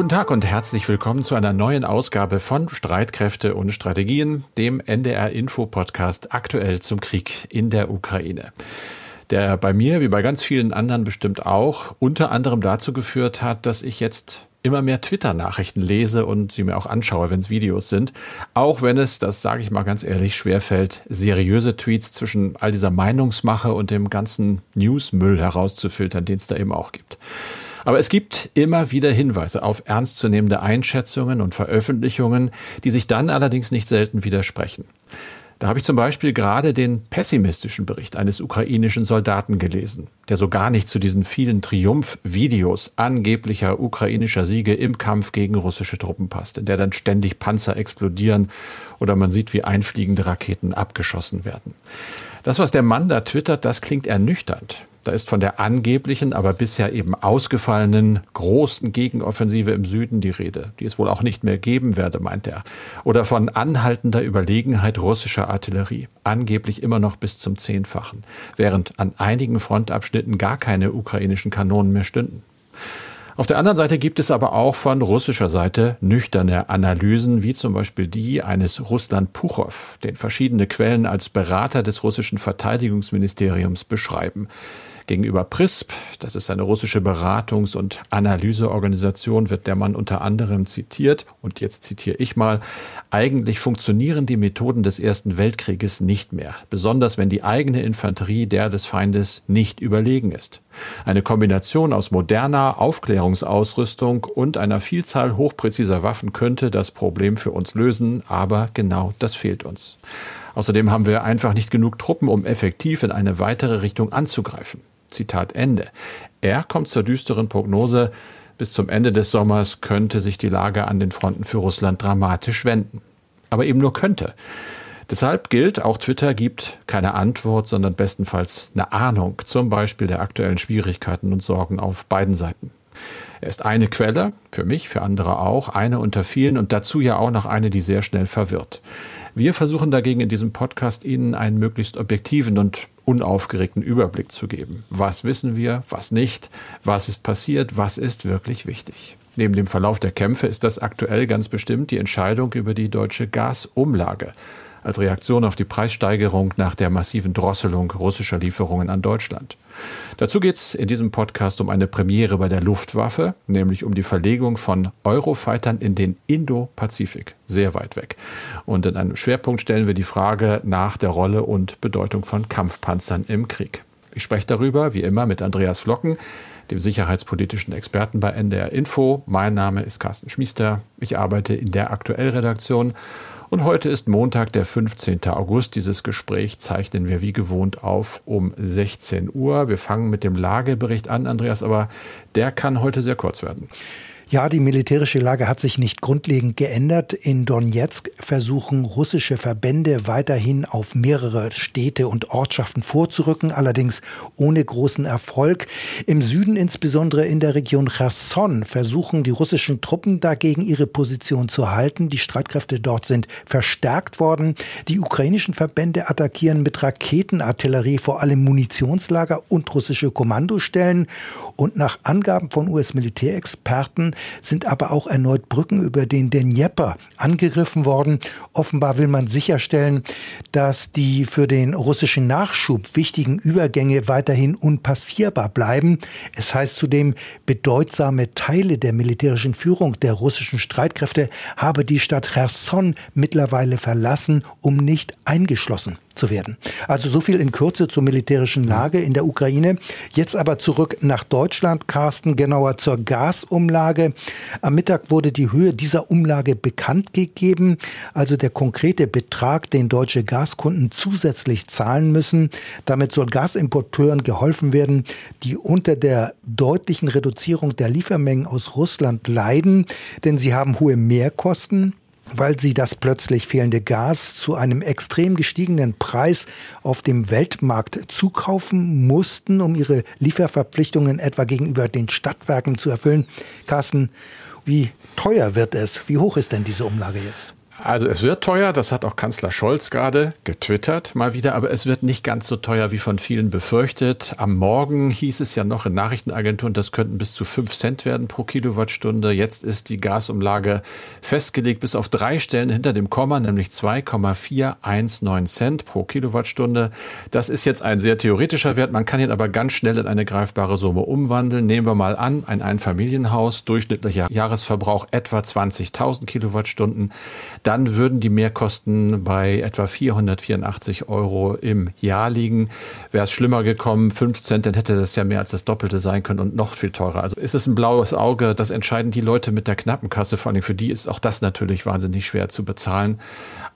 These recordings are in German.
Guten Tag und herzlich willkommen zu einer neuen Ausgabe von Streitkräfte und Strategien, dem NDR Info Podcast aktuell zum Krieg in der Ukraine. Der bei mir, wie bei ganz vielen anderen bestimmt auch, unter anderem dazu geführt hat, dass ich jetzt immer mehr Twitter-Nachrichten lese und sie mir auch anschaue, wenn es Videos sind. Auch wenn es, das sage ich mal ganz ehrlich, schwerfällt, seriöse Tweets zwischen all dieser Meinungsmache und dem ganzen Newsmüll herauszufiltern, den es da eben auch gibt. Aber es gibt immer wieder Hinweise auf ernstzunehmende Einschätzungen und Veröffentlichungen, die sich dann allerdings nicht selten widersprechen. Da habe ich zum Beispiel gerade den pessimistischen Bericht eines ukrainischen Soldaten gelesen, der so gar nicht zu diesen vielen Triumphvideos angeblicher ukrainischer Siege im Kampf gegen russische Truppen passt, in der dann ständig Panzer explodieren oder man sieht, wie einfliegende Raketen abgeschossen werden. Das, was der Mann da twittert, das klingt ernüchternd. Da ist von der angeblichen, aber bisher eben ausgefallenen großen Gegenoffensive im Süden die Rede, die es wohl auch nicht mehr geben werde, meint er. Oder von anhaltender Überlegenheit russischer Artillerie, angeblich immer noch bis zum Zehnfachen, während an einigen Frontabschnitten gar keine ukrainischen Kanonen mehr stünden. Auf der anderen Seite gibt es aber auch von russischer Seite nüchterne Analysen, wie zum Beispiel die eines Russland Puchow, den verschiedene Quellen als Berater des russischen Verteidigungsministeriums beschreiben. Gegenüber PRISP, das ist eine russische Beratungs- und Analyseorganisation, wird der Mann unter anderem zitiert. Und jetzt zitiere ich mal. Eigentlich funktionieren die Methoden des Ersten Weltkrieges nicht mehr. Besonders wenn die eigene Infanterie der des Feindes nicht überlegen ist. Eine Kombination aus moderner Aufklärungsausrüstung und einer Vielzahl hochpräziser Waffen könnte das Problem für uns lösen, aber genau das fehlt uns. Außerdem haben wir einfach nicht genug Truppen, um effektiv in eine weitere Richtung anzugreifen. Zitat Ende. Er kommt zur düsteren Prognose, bis zum Ende des Sommers könnte sich die Lage an den Fronten für Russland dramatisch wenden. Aber eben nur könnte. Deshalb gilt, auch Twitter gibt keine Antwort, sondern bestenfalls eine Ahnung, zum Beispiel der aktuellen Schwierigkeiten und Sorgen auf beiden Seiten. Er ist eine Quelle, für mich, für andere auch, eine unter vielen und dazu ja auch noch eine, die sehr schnell verwirrt. Wir versuchen dagegen in diesem Podcast Ihnen einen möglichst objektiven und unaufgeregten Überblick zu geben. Was wissen wir, was nicht, was ist passiert, was ist wirklich wichtig. Neben dem Verlauf der Kämpfe ist das aktuell ganz bestimmt die Entscheidung über die deutsche Gasumlage als Reaktion auf die Preissteigerung nach der massiven Drosselung russischer Lieferungen an Deutschland. Dazu geht es in diesem Podcast um eine Premiere bei der Luftwaffe, nämlich um die Verlegung von Eurofightern in den Indo-Pazifik, sehr weit weg. Und in einem Schwerpunkt stellen wir die Frage nach der Rolle und Bedeutung von Kampfpanzern im Krieg. Ich spreche darüber, wie immer, mit Andreas Flocken, dem sicherheitspolitischen Experten bei NDR Info. Mein Name ist Carsten Schmiester. Ich arbeite in der Aktuellredaktion und heute ist Montag, der 15. August. Dieses Gespräch zeichnen wir wie gewohnt auf um 16 Uhr. Wir fangen mit dem Lagebericht an, Andreas, aber der kann heute sehr kurz werden. Ja, die militärische Lage hat sich nicht grundlegend geändert. In Donetsk versuchen russische Verbände weiterhin auf mehrere Städte und Ortschaften vorzurücken, allerdings ohne großen Erfolg. Im Süden, insbesondere in der Region Cherson, versuchen die russischen Truppen dagegen ihre Position zu halten. Die Streitkräfte dort sind verstärkt worden. Die ukrainischen Verbände attackieren mit Raketenartillerie vor allem Munitionslager und russische Kommandostellen. Und nach Angaben von US-Militärexperten sind aber auch erneut Brücken über den Dnieper angegriffen worden. Offenbar will man sicherstellen, dass die für den russischen Nachschub wichtigen Übergänge weiterhin unpassierbar bleiben. Es heißt zudem, bedeutsame Teile der militärischen Führung der russischen Streitkräfte habe die Stadt Cherson mittlerweile verlassen, um nicht eingeschlossen zu werden. Also so viel in Kürze zur militärischen Lage in der Ukraine. Jetzt aber zurück nach Deutschland, Carsten, genauer zur Gasumlage. Am Mittag wurde die Höhe dieser Umlage bekannt gegeben, also der konkrete Betrag, den deutsche Gaskunden zusätzlich zahlen müssen. Damit soll Gasimporteuren geholfen werden, die unter der deutlichen Reduzierung der Liefermengen aus Russland leiden, denn sie haben hohe Mehrkosten weil sie das plötzlich fehlende Gas zu einem extrem gestiegenen Preis auf dem Weltmarkt zukaufen mussten, um ihre Lieferverpflichtungen etwa gegenüber den Stadtwerken zu erfüllen. Carsten, wie teuer wird es? Wie hoch ist denn diese Umlage jetzt? Also es wird teuer, das hat auch Kanzler Scholz gerade getwittert mal wieder, aber es wird nicht ganz so teuer wie von vielen befürchtet. Am Morgen hieß es ja noch in Nachrichtenagenturen, das könnten bis zu 5 Cent werden pro Kilowattstunde. Jetzt ist die Gasumlage festgelegt bis auf drei Stellen hinter dem Komma, nämlich 2,419 Cent pro Kilowattstunde. Das ist jetzt ein sehr theoretischer Wert, man kann ihn aber ganz schnell in eine greifbare Summe umwandeln. Nehmen wir mal an, ein Einfamilienhaus, durchschnittlicher Jahresverbrauch etwa 20.000 Kilowattstunden dann würden die Mehrkosten bei etwa 484 Euro im Jahr liegen. Wäre es schlimmer gekommen, 5 Cent, dann hätte das ja mehr als das Doppelte sein können und noch viel teurer. Also ist es ein blaues Auge, das entscheiden die Leute mit der knappen Kasse, vor allem für die ist auch das natürlich wahnsinnig schwer zu bezahlen.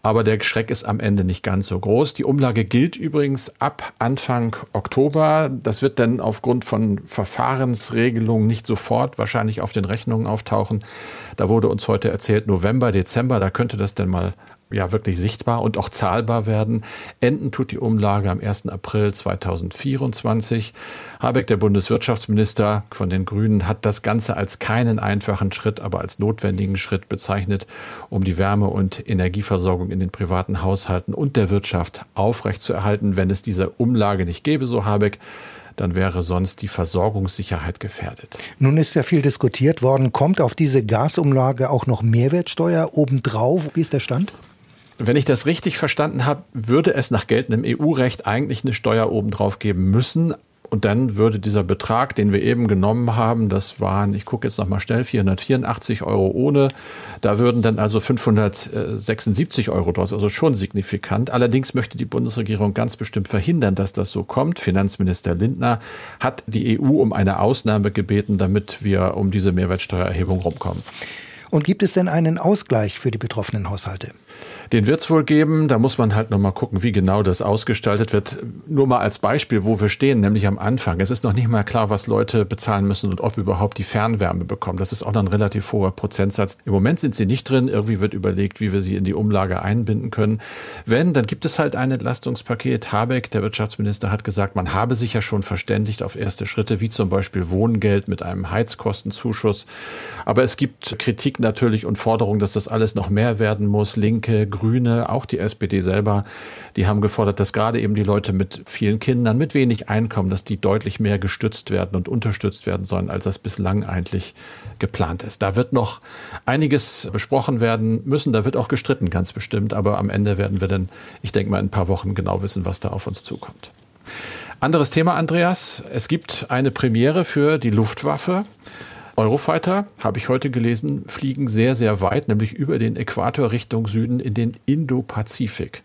Aber der Schreck ist am Ende nicht ganz so groß. Die Umlage gilt übrigens ab Anfang Oktober. Das wird dann aufgrund von Verfahrensregelungen nicht sofort wahrscheinlich auf den Rechnungen auftauchen. Da wurde uns heute erzählt, November, Dezember, da könnte das denn mal ja wirklich sichtbar und auch zahlbar werden. Enden tut die Umlage am 1. April 2024. Habeck, der Bundeswirtschaftsminister von den Grünen, hat das Ganze als keinen einfachen Schritt, aber als notwendigen Schritt bezeichnet, um die Wärme- und Energieversorgung in den privaten Haushalten und der Wirtschaft aufrechtzuerhalten. Wenn es diese Umlage nicht gäbe, so Habeck, dann wäre sonst die Versorgungssicherheit gefährdet. Nun ist ja viel diskutiert worden. Kommt auf diese Gasumlage auch noch Mehrwertsteuer obendrauf? Wie ist der Stand? Wenn ich das richtig verstanden habe, würde es nach geltendem EU-Recht eigentlich eine Steuer obendrauf geben müssen. Und dann würde dieser Betrag, den wir eben genommen haben, das waren, ich gucke jetzt nochmal schnell, 484 Euro ohne, da würden dann also 576 Euro draus, also schon signifikant. Allerdings möchte die Bundesregierung ganz bestimmt verhindern, dass das so kommt. Finanzminister Lindner hat die EU um eine Ausnahme gebeten, damit wir um diese Mehrwertsteuererhebung rumkommen. Und gibt es denn einen Ausgleich für die betroffenen Haushalte? Den wird es wohl geben. Da muss man halt noch mal gucken, wie genau das ausgestaltet wird. Nur mal als Beispiel, wo wir stehen, nämlich am Anfang. Es ist noch nicht mal klar, was Leute bezahlen müssen und ob überhaupt die Fernwärme bekommen. Das ist auch noch ein relativ hoher Prozentsatz. Im Moment sind sie nicht drin. Irgendwie wird überlegt, wie wir sie in die Umlage einbinden können. Wenn, dann gibt es halt ein Entlastungspaket. Habeck, der Wirtschaftsminister, hat gesagt, man habe sich ja schon verständigt auf erste Schritte, wie zum Beispiel Wohngeld mit einem Heizkostenzuschuss. Aber es gibt Kritik natürlich und Forderungen, dass das alles noch mehr werden muss. Linke, Grüne, auch die SPD selber, die haben gefordert, dass gerade eben die Leute mit vielen Kindern, mit wenig Einkommen, dass die deutlich mehr gestützt werden und unterstützt werden sollen, als das bislang eigentlich geplant ist. Da wird noch einiges besprochen werden müssen. Da wird auch gestritten, ganz bestimmt. Aber am Ende werden wir dann, ich denke mal, in ein paar Wochen genau wissen, was da auf uns zukommt. Anderes Thema, Andreas. Es gibt eine Premiere für die Luftwaffe. Eurofighter, habe ich heute gelesen, fliegen sehr, sehr weit, nämlich über den Äquator Richtung Süden in den Indopazifik.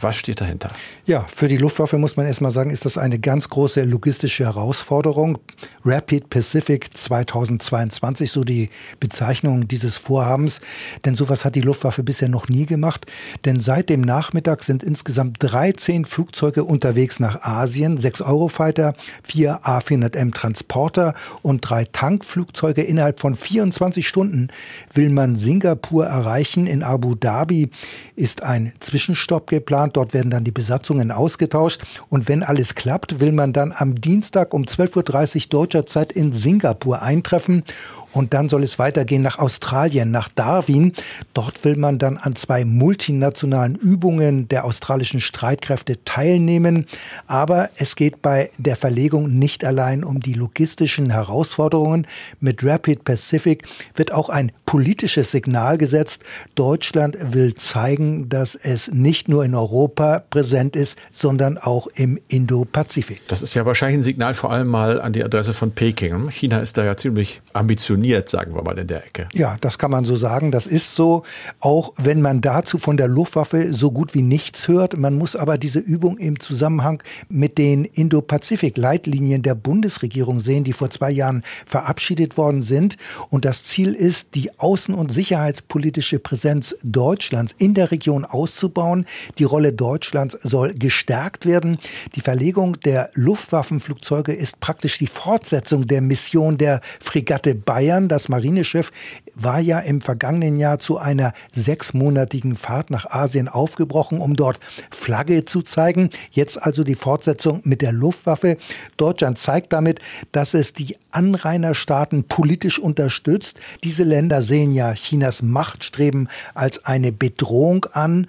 Was steht dahinter? Ja, für die Luftwaffe muss man erstmal sagen, ist das eine ganz große logistische Herausforderung. Rapid Pacific 2022, so die Bezeichnung dieses Vorhabens. Denn sowas hat die Luftwaffe bisher noch nie gemacht. Denn seit dem Nachmittag sind insgesamt 13 Flugzeuge unterwegs nach Asien, sechs Eurofighter, vier A400M Transporter und drei Tankflugzeuge. Innerhalb von 24 Stunden will man Singapur erreichen. In Abu Dhabi ist ein Zwischenstopp geplant geplant. Dort werden dann die Besatzungen ausgetauscht. Und wenn alles klappt, will man dann am Dienstag um 12.30 Uhr deutscher Zeit in Singapur eintreffen und dann soll es weitergehen nach Australien, nach Darwin. Dort will man dann an zwei multinationalen Übungen der australischen Streitkräfte teilnehmen. Aber es geht bei der Verlegung nicht allein um die logistischen Herausforderungen. Mit Rapid Pacific wird auch ein politisches Signal gesetzt. Deutschland will zeigen, dass es nicht nur in Europa präsent ist, sondern auch im Indo-Pazifik. Das ist ja wahrscheinlich ein Signal vor allem mal an die Adresse von Peking. China ist da ja ziemlich ambitioniert funktioniert, sagen wir mal in der Ecke. Ja, das kann man so sagen. Das ist so, auch wenn man dazu von der Luftwaffe so gut wie nichts hört. Man muss aber diese Übung im Zusammenhang mit den Indo-Pazifik-Leitlinien der Bundesregierung sehen, die vor zwei Jahren verabschiedet worden sind. Und das Ziel ist, die außen- und sicherheitspolitische Präsenz Deutschlands in der Region auszubauen. Die Rolle Deutschlands soll gestärkt werden. Die Verlegung der Luftwaffenflugzeuge ist praktisch die Fortsetzung der Mission der Fregatte Bayern Bayern. Das Marineschiff war ja im vergangenen Jahr zu einer sechsmonatigen Fahrt nach Asien aufgebrochen, um dort Flagge zu zeigen. Jetzt also die Fortsetzung mit der Luftwaffe. Deutschland zeigt damit, dass es die Anrainerstaaten politisch unterstützt. Diese Länder sehen ja Chinas Machtstreben als eine Bedrohung an.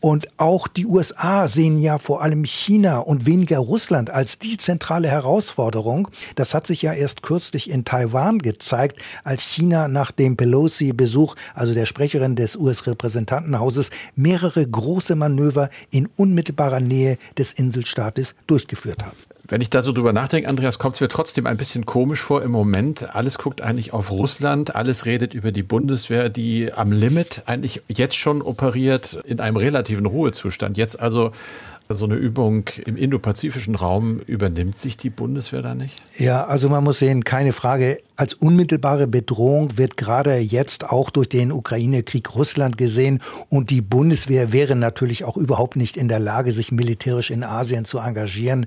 Und auch die USA sehen ja vor allem China und weniger Russland als die zentrale Herausforderung. Das hat sich ja erst kürzlich in Taiwan gezeigt, als China nach dem Pelosi-Besuch, also der Sprecherin des US-Repräsentantenhauses, mehrere große Manöver in unmittelbarer Nähe des Inselstaates durchgeführt hat. Wenn ich da so drüber nachdenke, Andreas, kommt es mir trotzdem ein bisschen komisch vor im Moment. Alles guckt eigentlich auf Russland, alles redet über die Bundeswehr, die am Limit eigentlich jetzt schon operiert in einem relativen Ruhezustand. Jetzt also so eine Übung im indopazifischen Raum, übernimmt sich die Bundeswehr da nicht? Ja, also man muss sehen, keine Frage, als unmittelbare Bedrohung wird gerade jetzt auch durch den Ukraine-Krieg Russland gesehen. Und die Bundeswehr wäre natürlich auch überhaupt nicht in der Lage, sich militärisch in Asien zu engagieren.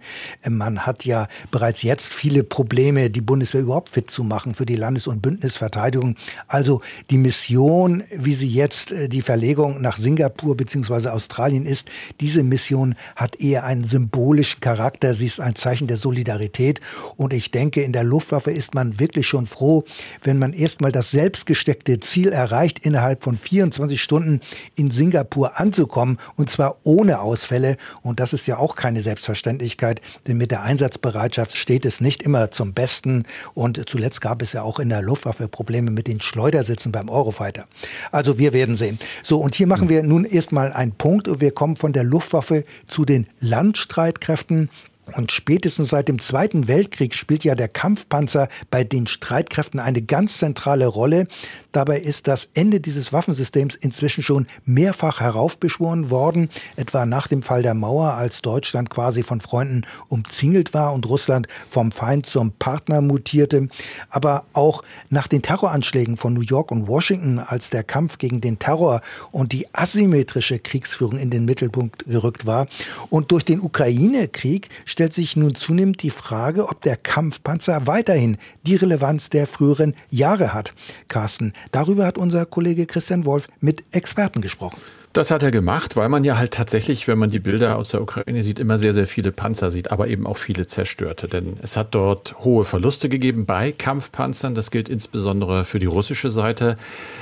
Man hat ja bereits jetzt viele Probleme, die Bundeswehr überhaupt fit zu machen für die Landes- und Bündnisverteidigung. Also die Mission, wie sie jetzt äh, die Verlegung nach Singapur bzw. Australien ist, diese Mission hat eher einen symbolischen Charakter. Sie ist ein Zeichen der Solidarität. Und ich denke, in der Luftwaffe ist man wirklich schon froh, wenn man erstmal das selbstgesteckte Ziel erreicht, innerhalb von 24 Stunden in Singapur anzukommen und zwar ohne Ausfälle. Und das ist ja auch keine Selbstverständlichkeit, denn mit der Einsatzbereitschaft steht es nicht immer zum Besten. Und zuletzt gab es ja auch in der Luftwaffe Probleme mit den Schleudersitzen beim Eurofighter. Also wir werden sehen. So, und hier machen wir nun erstmal einen Punkt und wir kommen von der Luftwaffe zu den Landstreitkräften. Und spätestens seit dem Zweiten Weltkrieg spielt ja der Kampfpanzer bei den Streitkräften eine ganz zentrale Rolle. Dabei ist das Ende dieses Waffensystems inzwischen schon mehrfach heraufbeschworen worden, etwa nach dem Fall der Mauer, als Deutschland quasi von Freunden umzingelt war und Russland vom Feind zum Partner mutierte, aber auch nach den Terroranschlägen von New York und Washington, als der Kampf gegen den Terror und die asymmetrische Kriegsführung in den Mittelpunkt gerückt war. Und durch den Ukraine-Krieg stellt sich nun zunehmend die Frage, ob der Kampfpanzer weiterhin die Relevanz der früheren Jahre hat. Carsten, darüber hat unser Kollege Christian Wolf mit Experten gesprochen. Das hat er gemacht, weil man ja halt tatsächlich, wenn man die Bilder aus der Ukraine sieht, immer sehr, sehr viele Panzer sieht, aber eben auch viele zerstörte. Denn es hat dort hohe Verluste gegeben bei Kampfpanzern. Das gilt insbesondere für die russische Seite.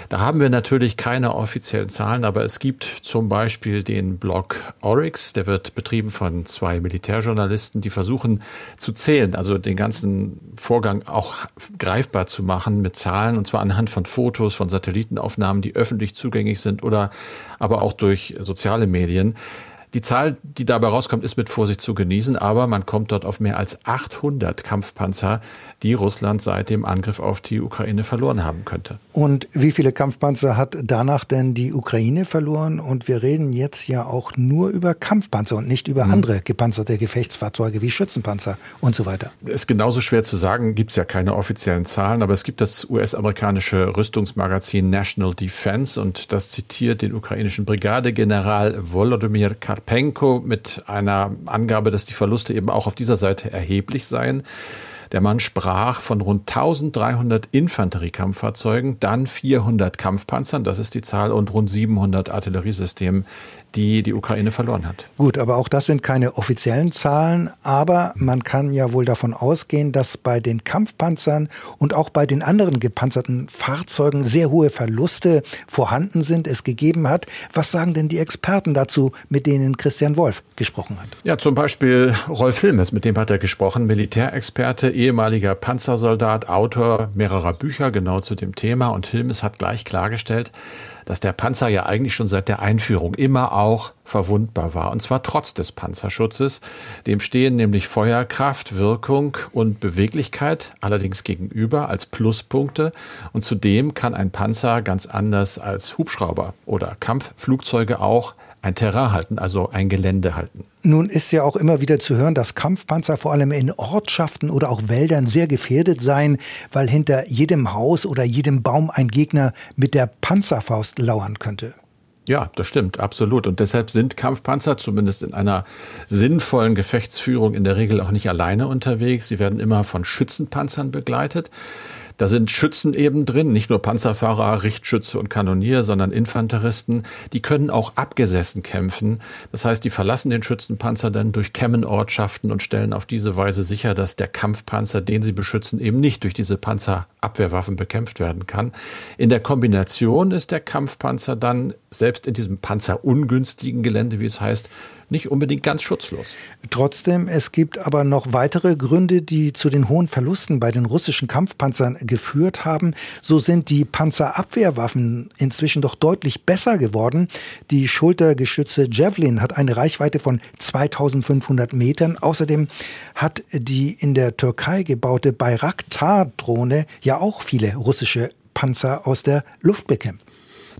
Da haben wir natürlich keine offiziellen Zahlen, aber es gibt zum Beispiel den Blog Oryx, der wird betrieben von zwei Militärjournalisten, die versuchen zu zählen, also den ganzen Vorgang auch greifbar zu machen mit Zahlen, und zwar anhand von Fotos, von Satellitenaufnahmen, die öffentlich zugänglich sind oder aber auch durch soziale Medien. Die Zahl, die dabei rauskommt, ist mit Vorsicht zu genießen, aber man kommt dort auf mehr als 800 Kampfpanzer, die Russland seit dem Angriff auf die Ukraine verloren haben könnte. Und wie viele Kampfpanzer hat danach denn die Ukraine verloren? Und wir reden jetzt ja auch nur über Kampfpanzer und nicht über mhm. andere gepanzerte Gefechtsfahrzeuge wie Schützenpanzer und so weiter. Ist genauso schwer zu sagen, gibt es ja keine offiziellen Zahlen, aber es gibt das US-amerikanische Rüstungsmagazin National Defense und das zitiert den ukrainischen Brigadegeneral Volodymyr Karpenko mit einer Angabe, dass die Verluste eben auch auf dieser Seite erheblich seien. Der Mann sprach von rund 1300 Infanteriekampffahrzeugen, dann 400 Kampfpanzern, das ist die Zahl, und rund 700 Artilleriesystemen die die Ukraine verloren hat. Gut, aber auch das sind keine offiziellen Zahlen. Aber man kann ja wohl davon ausgehen, dass bei den Kampfpanzern und auch bei den anderen gepanzerten Fahrzeugen sehr hohe Verluste vorhanden sind, es gegeben hat. Was sagen denn die Experten dazu, mit denen Christian Wolf gesprochen hat? Ja, zum Beispiel Rolf Hilmes, mit dem hat er gesprochen, Militärexperte, ehemaliger Panzersoldat, Autor mehrerer Bücher genau zu dem Thema. Und Hilmes hat gleich klargestellt, dass der Panzer ja eigentlich schon seit der Einführung immer auch verwundbar war. Und zwar trotz des Panzerschutzes. Dem stehen nämlich Feuerkraft, Wirkung und Beweglichkeit allerdings gegenüber als Pluspunkte. Und zudem kann ein Panzer ganz anders als Hubschrauber oder Kampfflugzeuge auch ein Terrain halten, also ein Gelände halten. Nun ist ja auch immer wieder zu hören, dass Kampfpanzer vor allem in Ortschaften oder auch Wäldern sehr gefährdet seien, weil hinter jedem Haus oder jedem Baum ein Gegner mit der Panzerfaust lauern könnte. Ja, das stimmt, absolut. Und deshalb sind Kampfpanzer zumindest in einer sinnvollen Gefechtsführung in der Regel auch nicht alleine unterwegs. Sie werden immer von Schützenpanzern begleitet. Da sind Schützen eben drin, nicht nur Panzerfahrer, Richtschütze und Kanonier, sondern Infanteristen. Die können auch abgesessen kämpfen. Das heißt, die verlassen den Schützenpanzer dann durch Ortschaften und stellen auf diese Weise sicher, dass der Kampfpanzer, den sie beschützen, eben nicht durch diese Panzerabwehrwaffen bekämpft werden kann. In der Kombination ist der Kampfpanzer dann selbst in diesem panzerungünstigen Gelände, wie es heißt, nicht unbedingt ganz schutzlos. Trotzdem, es gibt aber noch weitere Gründe, die zu den hohen Verlusten bei den russischen Kampfpanzern geführt haben. So sind die Panzerabwehrwaffen inzwischen doch deutlich besser geworden. Die Schultergeschütze Javelin hat eine Reichweite von 2500 Metern. Außerdem hat die in der Türkei gebaute Bayraktar-Drohne ja auch viele russische Panzer aus der Luft bekämpft.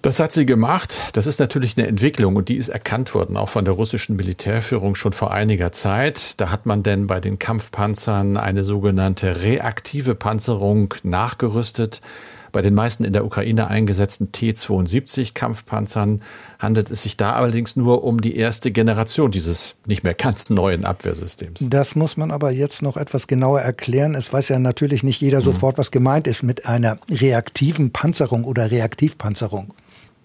Das hat sie gemacht. Das ist natürlich eine Entwicklung und die ist erkannt worden, auch von der russischen Militärführung schon vor einiger Zeit. Da hat man denn bei den Kampfpanzern eine sogenannte reaktive Panzerung nachgerüstet. Bei den meisten in der Ukraine eingesetzten T-72 Kampfpanzern handelt es sich da allerdings nur um die erste Generation dieses nicht mehr ganz neuen Abwehrsystems. Das muss man aber jetzt noch etwas genauer erklären. Es weiß ja natürlich nicht jeder sofort, was gemeint ist mit einer reaktiven Panzerung oder Reaktivpanzerung.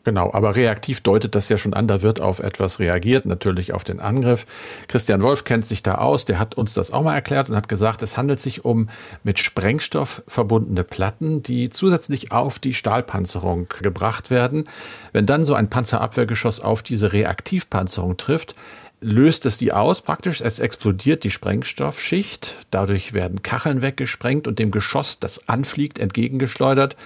Genau, aber reaktiv deutet das ja schon an, da wird auf etwas reagiert, natürlich auf den Angriff. Christian Wolf kennt sich da aus, der hat uns das auch mal erklärt und hat gesagt, es handelt sich um mit Sprengstoff verbundene Platten, die zusätzlich auf die Stahlpanzerung gebracht werden. Wenn dann so ein Panzerabwehrgeschoss auf diese Reaktivpanzerung trifft, löst es die aus praktisch. Es explodiert die Sprengstoffschicht. Dadurch werden Kacheln weggesprengt und dem Geschoss, das anfliegt, entgegengeschleudert.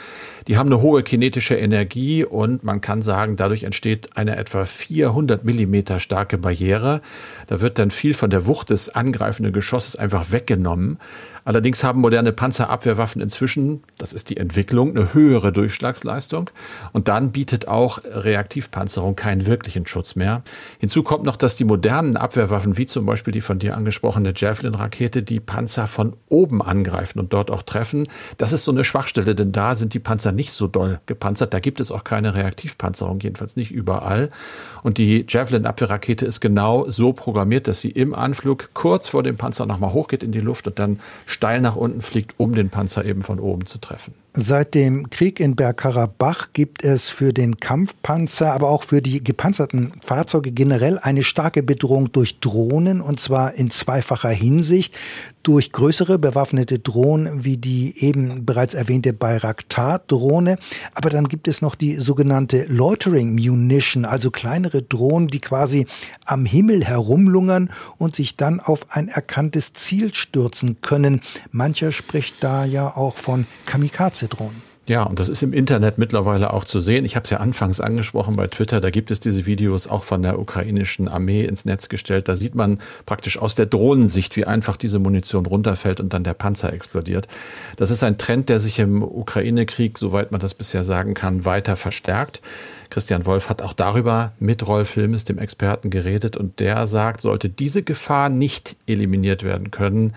Die haben eine hohe kinetische Energie und man kann sagen, dadurch entsteht eine etwa 400 Millimeter starke Barriere. Da wird dann viel von der Wucht des angreifenden Geschosses einfach weggenommen. Allerdings haben moderne Panzerabwehrwaffen inzwischen, das ist die Entwicklung, eine höhere Durchschlagsleistung. Und dann bietet auch Reaktivpanzerung keinen wirklichen Schutz mehr. Hinzu kommt noch, dass die modernen Abwehrwaffen, wie zum Beispiel die von dir angesprochene Javelin-Rakete, die Panzer von oben angreifen und dort auch treffen. Das ist so eine Schwachstelle, denn da sind die Panzer nicht so doll gepanzert. Da gibt es auch keine Reaktivpanzerung, jedenfalls nicht überall. Und die Javelin-Abwehrrakete ist genau so programmiert, dass sie im Anflug kurz vor dem Panzer nochmal hochgeht in die Luft und dann steil nach unten fliegt, um den Panzer eben von oben zu treffen. Seit dem Krieg in Bergkarabach gibt es für den Kampfpanzer, aber auch für die gepanzerten Fahrzeuge generell eine starke Bedrohung durch Drohnen und zwar in zweifacher Hinsicht. Durch größere bewaffnete Drohnen wie die eben bereits erwähnte Bayraktar-Drohne. Aber dann gibt es noch die sogenannte Loitering Munition, also kleinere Drohnen, die quasi am Himmel herumlungern und sich dann auf ein erkanntes Ziel stürzen können. Mancher spricht da ja auch von Kamikaze. Drohnen. Ja, und das ist im Internet mittlerweile auch zu sehen. Ich habe es ja anfangs angesprochen bei Twitter, da gibt es diese Videos auch von der ukrainischen Armee ins Netz gestellt. Da sieht man praktisch aus der Drohnensicht, wie einfach diese Munition runterfällt und dann der Panzer explodiert. Das ist ein Trend, der sich im Ukraine-Krieg, soweit man das bisher sagen kann, weiter verstärkt. Christian Wolf hat auch darüber mit Rolf Hilmes, dem Experten, geredet und der sagt, sollte diese Gefahr nicht eliminiert werden können,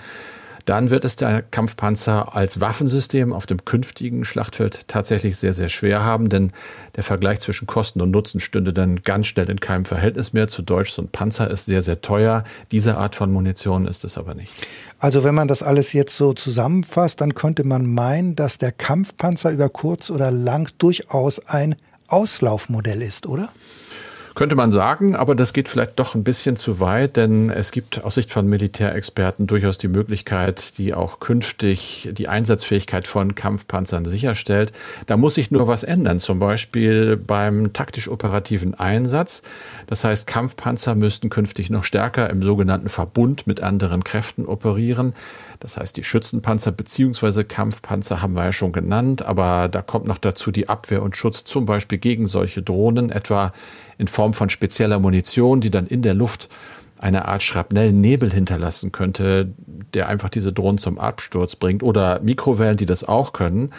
dann wird es der Kampfpanzer als Waffensystem auf dem künftigen Schlachtfeld tatsächlich sehr, sehr schwer haben, denn der Vergleich zwischen Kosten und Nutzen stünde dann ganz schnell in keinem Verhältnis mehr. Zu Deutsch, so ein Panzer ist sehr, sehr teuer. Diese Art von Munition ist es aber nicht. Also wenn man das alles jetzt so zusammenfasst, dann könnte man meinen, dass der Kampfpanzer über kurz oder lang durchaus ein Auslaufmodell ist, oder? Könnte man sagen, aber das geht vielleicht doch ein bisschen zu weit, denn es gibt aus Sicht von Militärexperten durchaus die Möglichkeit, die auch künftig die Einsatzfähigkeit von Kampfpanzern sicherstellt. Da muss sich nur was ändern, zum Beispiel beim taktisch-operativen Einsatz. Das heißt, Kampfpanzer müssten künftig noch stärker im sogenannten Verbund mit anderen Kräften operieren. Das heißt, die Schützenpanzer bzw. Kampfpanzer haben wir ja schon genannt, aber da kommt noch dazu die Abwehr und Schutz zum Beispiel gegen solche Drohnen, etwa in Form von spezieller Munition, die dann in der Luft eine Art Schrapnellnebel hinterlassen könnte, der einfach diese Drohnen zum Absturz bringt oder Mikrowellen, die das auch können.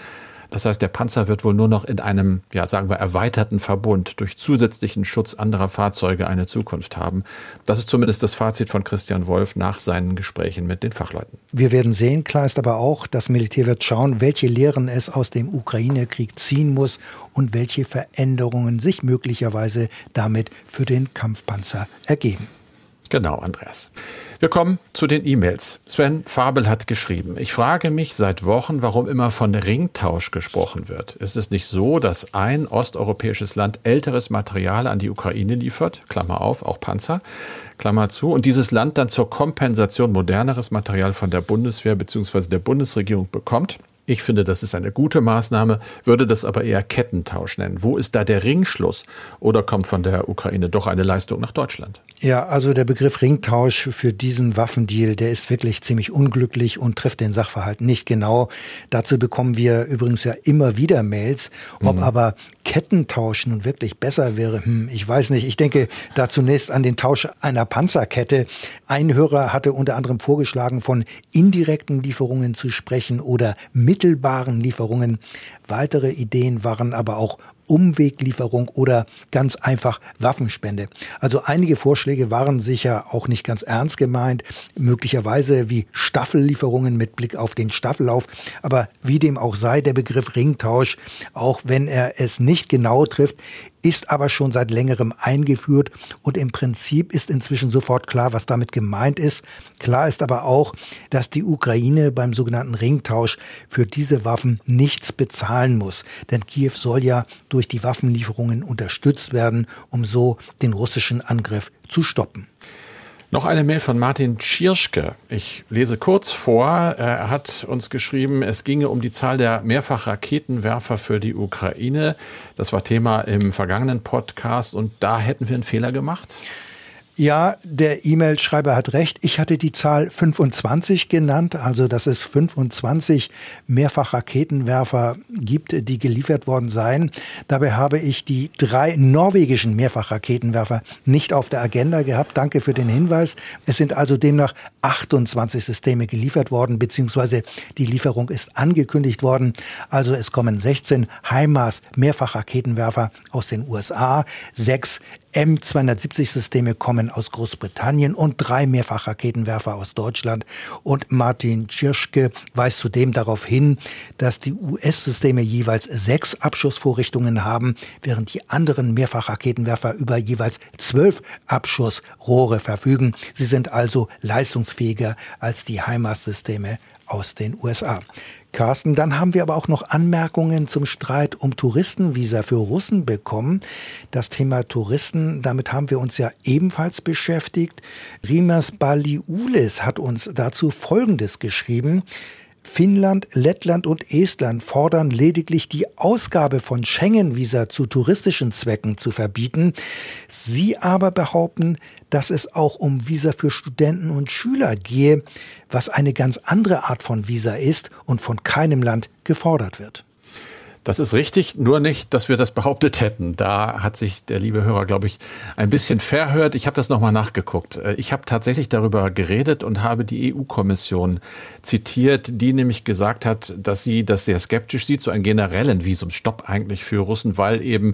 Das heißt, der Panzer wird wohl nur noch in einem, ja, sagen wir, erweiterten Verbund durch zusätzlichen Schutz anderer Fahrzeuge eine Zukunft haben. Das ist zumindest das Fazit von Christian Wolf nach seinen Gesprächen mit den Fachleuten. Wir werden sehen, klar ist aber auch, das Militär wird schauen, welche Lehren es aus dem Ukraine-Krieg ziehen muss und welche Veränderungen sich möglicherweise damit für den Kampfpanzer ergeben. Genau, Andreas. Wir kommen zu den E-Mails. Sven Fabel hat geschrieben, ich frage mich seit Wochen, warum immer von Ringtausch gesprochen wird. Ist es nicht so, dass ein osteuropäisches Land älteres Material an die Ukraine liefert, Klammer auf, auch Panzer, Klammer zu, und dieses Land dann zur Kompensation moderneres Material von der Bundeswehr bzw. der Bundesregierung bekommt? Ich finde, das ist eine gute Maßnahme, würde das aber eher Kettentausch nennen. Wo ist da der Ringschluss? Oder kommt von der Ukraine doch eine Leistung nach Deutschland? Ja, also der Begriff Ringtausch für diesen Waffendeal, der ist wirklich ziemlich unglücklich und trifft den Sachverhalt nicht genau. Dazu bekommen wir übrigens ja immer wieder Mails. Ob mhm. aber Kettentausch nun wirklich besser wäre, hm, ich weiß nicht. Ich denke da zunächst an den Tausch einer Panzerkette. Ein Hörer hatte unter anderem vorgeschlagen, von indirekten Lieferungen zu sprechen oder mittelbaren Lieferungen. Weitere Ideen waren aber auch Umweglieferung oder ganz einfach Waffenspende. Also einige Vorschläge waren sicher auch nicht ganz ernst gemeint, möglicherweise wie Staffellieferungen mit Blick auf den Staffellauf. Aber wie dem auch sei, der Begriff Ringtausch, auch wenn er es nicht genau trifft, ist aber schon seit längerem eingeführt und im Prinzip ist inzwischen sofort klar, was damit gemeint ist. Klar ist aber auch, dass die Ukraine beim sogenannten Ringtausch für diese Waffen nichts bezahlen muss, denn Kiew soll ja durch die Waffenlieferungen unterstützt werden, um so den russischen Angriff zu stoppen. Noch eine Mail von Martin Schirschke. Ich lese kurz vor. Er hat uns geschrieben, es ginge um die Zahl der Mehrfachraketenwerfer für die Ukraine. Das war Thema im vergangenen Podcast und da hätten wir einen Fehler gemacht. Ja, der E-Mail-Schreiber hat recht. Ich hatte die Zahl 25 genannt, also dass es 25 Mehrfachraketenwerfer gibt, die geliefert worden seien. Dabei habe ich die drei norwegischen Mehrfachraketenwerfer nicht auf der Agenda gehabt. Danke für den Hinweis. Es sind also demnach 28 Systeme geliefert worden, beziehungsweise die Lieferung ist angekündigt worden. Also es kommen 16 HIMARS Mehrfachraketenwerfer aus den USA, sechs M270-Systeme kommen aus Großbritannien und drei Mehrfachraketenwerfer aus Deutschland. Und Martin Tschirschke weist zudem darauf hin, dass die US-Systeme jeweils sechs Abschussvorrichtungen haben, während die anderen Mehrfachraketenwerfer über jeweils zwölf Abschussrohre verfügen. Sie sind also leistungsfähiger als die HIMARS-Systeme aus den USA. Carsten, dann haben wir aber auch noch Anmerkungen zum Streit um Touristenvisa für Russen bekommen. Das Thema Touristen, damit haben wir uns ja ebenfalls beschäftigt. Rimas Baliulis hat uns dazu Folgendes geschrieben. Finnland, Lettland und Estland fordern lediglich die Ausgabe von Schengen-Visa zu touristischen Zwecken zu verbieten. Sie aber behaupten, dass es auch um Visa für Studenten und Schüler gehe, was eine ganz andere Art von Visa ist und von keinem Land gefordert wird. Das ist richtig, nur nicht, dass wir das behauptet hätten. Da hat sich der liebe Hörer, glaube ich, ein bisschen verhört. Ich habe das nochmal nachgeguckt. Äh, ich habe tatsächlich darüber geredet und habe die EU-Kommission zitiert, die nämlich gesagt hat, dass sie das sehr skeptisch sieht, so einen generellen Visumstopp eigentlich für Russen, weil eben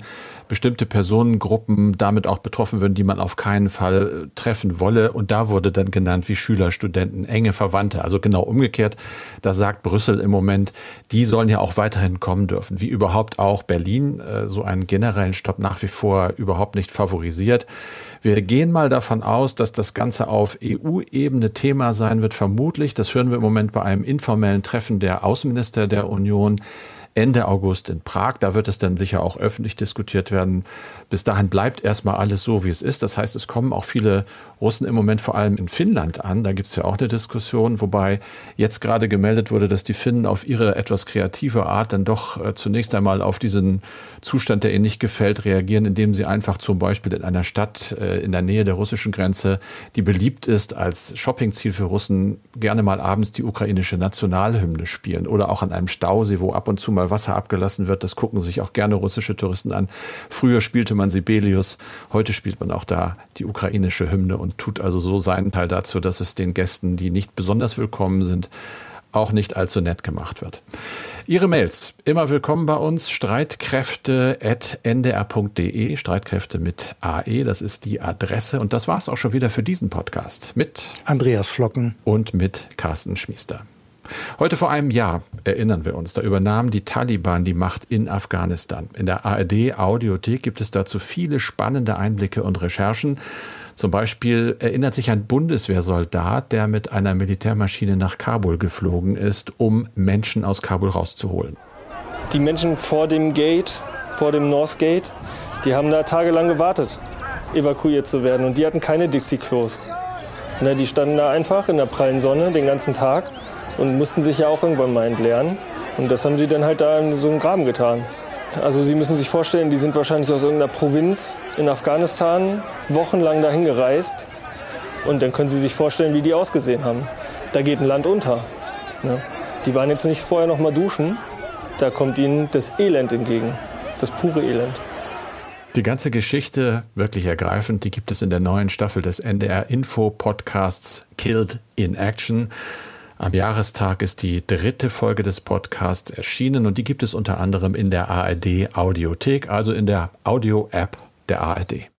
bestimmte Personengruppen damit auch betroffen würden, die man auf keinen Fall äh, treffen wolle. Und da wurde dann genannt wie Schüler, Studenten, enge Verwandte. Also genau umgekehrt. Da sagt Brüssel im Moment, die sollen ja auch weiterhin kommen dürfen wie überhaupt auch Berlin äh, so einen generellen Stopp nach wie vor überhaupt nicht favorisiert. Wir gehen mal davon aus, dass das Ganze auf EU-Ebene Thema sein wird, vermutlich. Das hören wir im Moment bei einem informellen Treffen der Außenminister der Union. Ende August in Prag. Da wird es dann sicher auch öffentlich diskutiert werden. Bis dahin bleibt erstmal alles so, wie es ist. Das heißt, es kommen auch viele Russen im Moment vor allem in Finnland an. Da gibt es ja auch eine Diskussion, wobei jetzt gerade gemeldet wurde, dass die Finnen auf ihre etwas kreative Art dann doch äh, zunächst einmal auf diesen Zustand, der ihnen nicht gefällt, reagieren, indem sie einfach zum Beispiel in einer Stadt äh, in der Nähe der russischen Grenze, die beliebt ist als Shoppingziel für Russen, gerne mal abends die ukrainische Nationalhymne spielen oder auch an einem Stausee, wo ab und zu mal Wasser abgelassen wird. Das gucken sich auch gerne russische Touristen an. Früher spielte man Sibelius, heute spielt man auch da die ukrainische Hymne und tut also so seinen Teil dazu, dass es den Gästen, die nicht besonders willkommen sind, auch nicht allzu nett gemacht wird. Ihre Mails immer willkommen bei uns. Streitkräfte.ndr.de. Streitkräfte mit AE, das ist die Adresse. Und das war es auch schon wieder für diesen Podcast mit Andreas Flocken und mit Carsten Schmiester. Heute vor einem Jahr erinnern wir uns, da übernahmen die Taliban die Macht in Afghanistan. In der ARD Audiothek gibt es dazu viele spannende Einblicke und Recherchen Zum Beispiel erinnert sich ein Bundeswehrsoldat, der mit einer Militärmaschine nach Kabul geflogen ist, um Menschen aus Kabul rauszuholen. Die Menschen vor dem Gate, vor dem North Gate, die haben da tagelang gewartet, evakuiert zu werden. Und die hatten keine Dixie-Klos. Die standen da einfach in der prallen Sonne den ganzen Tag und mussten sich ja auch irgendwann mal entleeren. Und das haben sie dann halt da in so einem Graben getan. Also Sie müssen sich vorstellen, die sind wahrscheinlich aus irgendeiner Provinz in Afghanistan wochenlang dahin gereist. Und dann können Sie sich vorstellen, wie die ausgesehen haben. Da geht ein Land unter. Ne? Die waren jetzt nicht vorher noch mal duschen. Da kommt ihnen das Elend entgegen. Das pure Elend. Die ganze Geschichte, wirklich ergreifend, die gibt es in der neuen Staffel des NDR Info Podcasts Killed in Action. Am Jahrestag ist die dritte Folge des Podcasts erschienen und die gibt es unter anderem in der ARD Audiothek, also in der Audio-App der ARD.